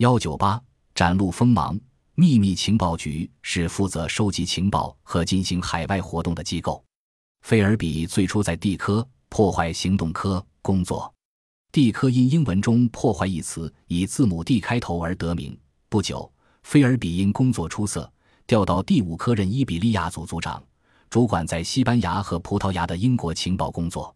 幺九八展露锋芒。秘密情报局是负责收集情报和进行海外活动的机构。菲尔比最初在地科破坏行动科工作。地科因英文中“破坏”一词以字母 D 开头而得名。不久，菲尔比因工作出色，调到第五科任伊比利亚组组长，主管在西班牙和葡萄牙的英国情报工作。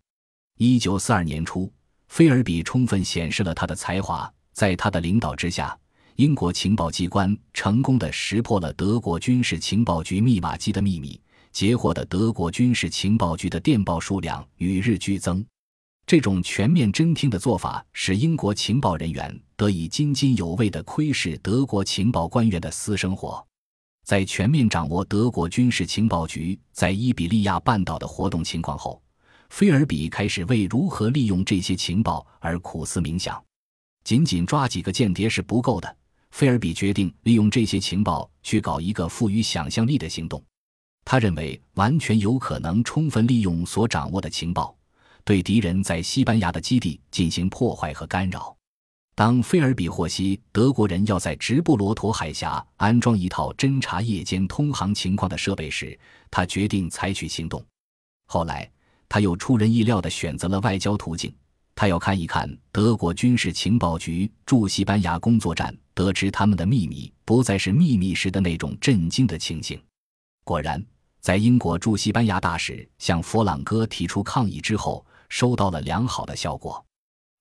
一九四二年初，菲尔比充分显示了他的才华，在他的领导之下，英国情报机关成功的识破了德国军事情报局密码机的秘密，截获的德国军事情报局的电报数量与日俱增。这种全面侦听的做法，使英国情报人员得以津津有味地窥视德国情报官员的私生活。在全面掌握德国军事情报局在伊比利亚半岛的活动情况后，菲尔比开始为如何利用这些情报而苦思冥想。仅仅抓几个间谍是不够的，菲尔比决定利用这些情报去搞一个富于想象力的行动。他认为，完全有可能充分利用所掌握的情报。对敌人在西班牙的基地进行破坏和干扰。当菲尔比获悉德国人要在直布罗陀海峡安装一套侦察夜间通航情况的设备时，他决定采取行动。后来，他又出人意料地选择了外交途径。他要看一看德国军事情报局驻西班牙工作站得知他们的秘密不再是秘密时的那种震惊的情形。果然，在英国驻西班牙大使向佛朗哥提出抗议之后。收到了良好的效果。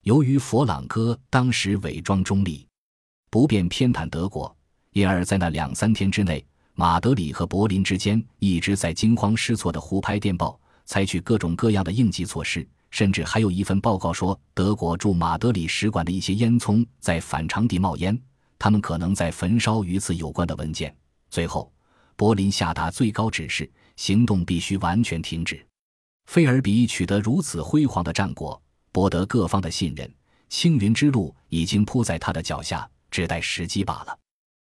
由于佛朗哥当时伪装中立，不便偏袒德国，因而，在那两三天之内，马德里和柏林之间一直在惊慌失措的胡拍电报，采取各种各样的应急措施。甚至还有一份报告说，德国驻马德里使馆的一些烟囱在反常地冒烟，他们可能在焚烧与此有关的文件。最后，柏林下达最高指示，行动必须完全停止。菲尔比取得如此辉煌的战果，博得各方的信任，青云之路已经铺在他的脚下，只待时机罢了。